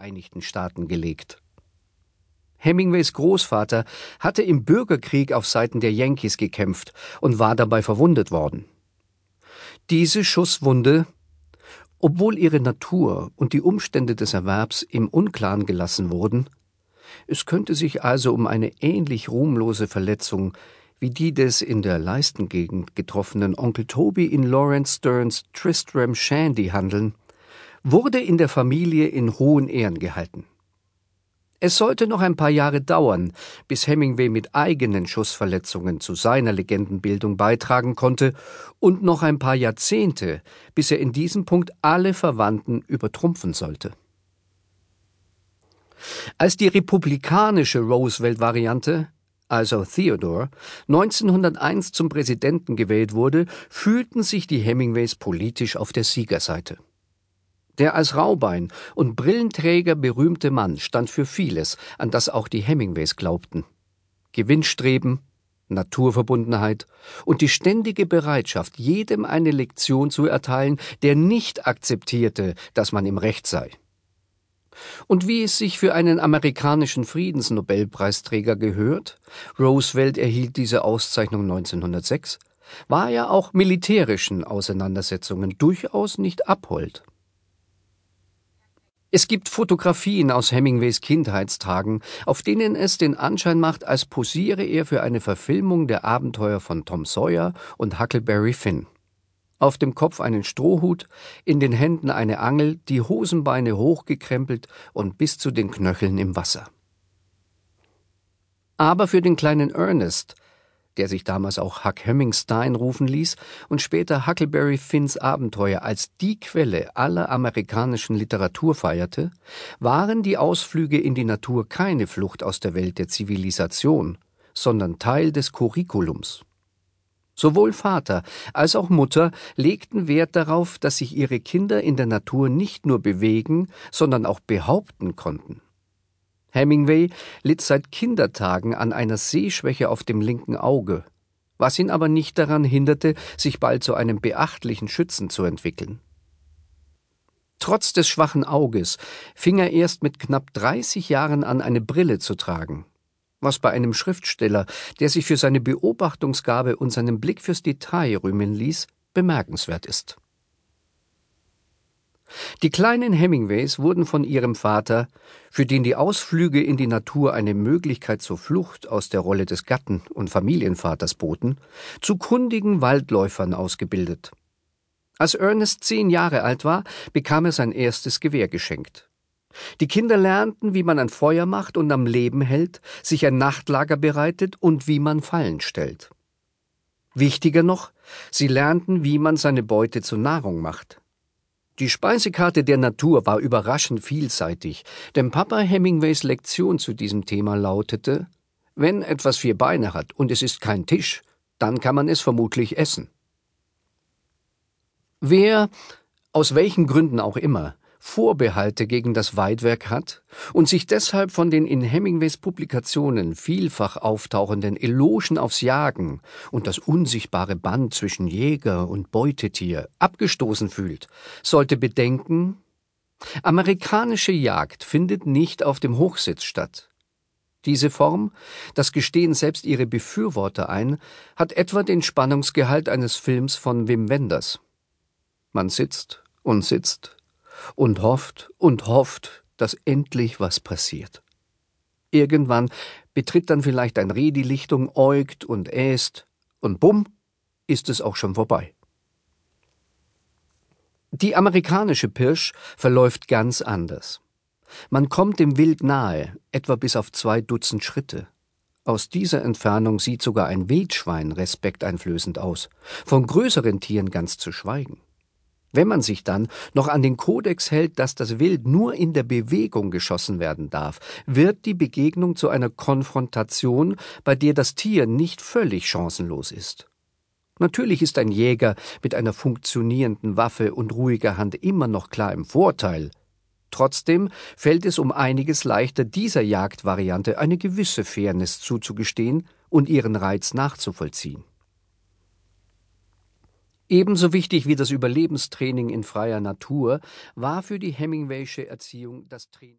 Vereinigten Staaten gelegt. Hemingways Großvater hatte im Bürgerkrieg auf Seiten der Yankees gekämpft und war dabei verwundet worden. Diese Schusswunde, obwohl ihre Natur und die Umstände des Erwerbs im Unklaren gelassen wurden, es könnte sich also um eine ähnlich ruhmlose Verletzung wie die des in der Leistengegend getroffenen Onkel Toby in Lawrence Stearns Tristram Shandy handeln, wurde in der Familie in hohen Ehren gehalten. Es sollte noch ein paar Jahre dauern, bis Hemingway mit eigenen Schussverletzungen zu seiner Legendenbildung beitragen konnte, und noch ein paar Jahrzehnte, bis er in diesem Punkt alle Verwandten übertrumpfen sollte. Als die republikanische Roosevelt-Variante, also Theodore, 1901 zum Präsidenten gewählt wurde, fühlten sich die Hemingways politisch auf der Siegerseite. Der als Raubein und Brillenträger berühmte Mann stand für vieles, an das auch die Hemingways glaubten. Gewinnstreben, Naturverbundenheit und die ständige Bereitschaft, jedem eine Lektion zu erteilen, der nicht akzeptierte, dass man im Recht sei. Und wie es sich für einen amerikanischen Friedensnobelpreisträger gehört, Roosevelt erhielt diese Auszeichnung 1906, war er auch militärischen Auseinandersetzungen durchaus nicht abhold. Es gibt Fotografien aus Hemingways Kindheitstagen, auf denen es den Anschein macht, als posiere er für eine Verfilmung der Abenteuer von Tom Sawyer und Huckleberry Finn. Auf dem Kopf einen Strohhut, in den Händen eine Angel, die Hosenbeine hochgekrempelt und bis zu den Knöcheln im Wasser. Aber für den kleinen Ernest der sich damals auch Huck Hemmingstein rufen ließ und später Huckleberry Finns Abenteuer als die Quelle aller amerikanischen Literatur feierte, waren die Ausflüge in die Natur keine Flucht aus der Welt der Zivilisation, sondern Teil des Curriculums. Sowohl Vater als auch Mutter legten Wert darauf, dass sich ihre Kinder in der Natur nicht nur bewegen, sondern auch behaupten konnten. Hemingway litt seit Kindertagen an einer Sehschwäche auf dem linken Auge, was ihn aber nicht daran hinderte, sich bald zu einem beachtlichen Schützen zu entwickeln. Trotz des schwachen Auges fing er erst mit knapp 30 Jahren an, eine Brille zu tragen, was bei einem Schriftsteller, der sich für seine Beobachtungsgabe und seinen Blick fürs Detail rühmen ließ, bemerkenswert ist. Die kleinen Hemingways wurden von ihrem Vater, für den die Ausflüge in die Natur eine Möglichkeit zur Flucht aus der Rolle des Gatten und Familienvaters boten, zu kundigen Waldläufern ausgebildet. Als Ernest zehn Jahre alt war, bekam er sein erstes Gewehr geschenkt. Die Kinder lernten, wie man ein Feuer macht und am Leben hält, sich ein Nachtlager bereitet und wie man Fallen stellt. Wichtiger noch, sie lernten, wie man seine Beute zur Nahrung macht. Die Speisekarte der Natur war überraschend vielseitig, denn Papa Hemingways Lektion zu diesem Thema lautete Wenn etwas vier Beine hat und es ist kein Tisch, dann kann man es vermutlich essen. Wer, aus welchen Gründen auch immer, Vorbehalte gegen das Weidwerk hat und sich deshalb von den in Hemingways Publikationen vielfach auftauchenden Elogen aufs Jagen und das unsichtbare Band zwischen Jäger und Beutetier abgestoßen fühlt, sollte bedenken, amerikanische Jagd findet nicht auf dem Hochsitz statt. Diese Form, das gestehen selbst ihre Befürworter ein, hat etwa den Spannungsgehalt eines Films von Wim Wenders. Man sitzt und sitzt und hofft und hofft, dass endlich was passiert. Irgendwann betritt dann vielleicht ein Reh die Lichtung, äugt und äst, und bumm, ist es auch schon vorbei. Die amerikanische Pirsch verläuft ganz anders. Man kommt dem Wild nahe, etwa bis auf zwei Dutzend Schritte. Aus dieser Entfernung sieht sogar ein Wildschwein respekteinflößend aus, von größeren Tieren ganz zu schweigen. Wenn man sich dann noch an den Kodex hält, dass das Wild nur in der Bewegung geschossen werden darf, wird die Begegnung zu einer Konfrontation, bei der das Tier nicht völlig chancenlos ist. Natürlich ist ein Jäger mit einer funktionierenden Waffe und ruhiger Hand immer noch klar im Vorteil. Trotzdem fällt es um einiges leichter, dieser Jagdvariante eine gewisse Fairness zuzugestehen und ihren Reiz nachzuvollziehen. Ebenso wichtig wie das Überlebenstraining in freier Natur war für die Hemingwaysche Erziehung das Training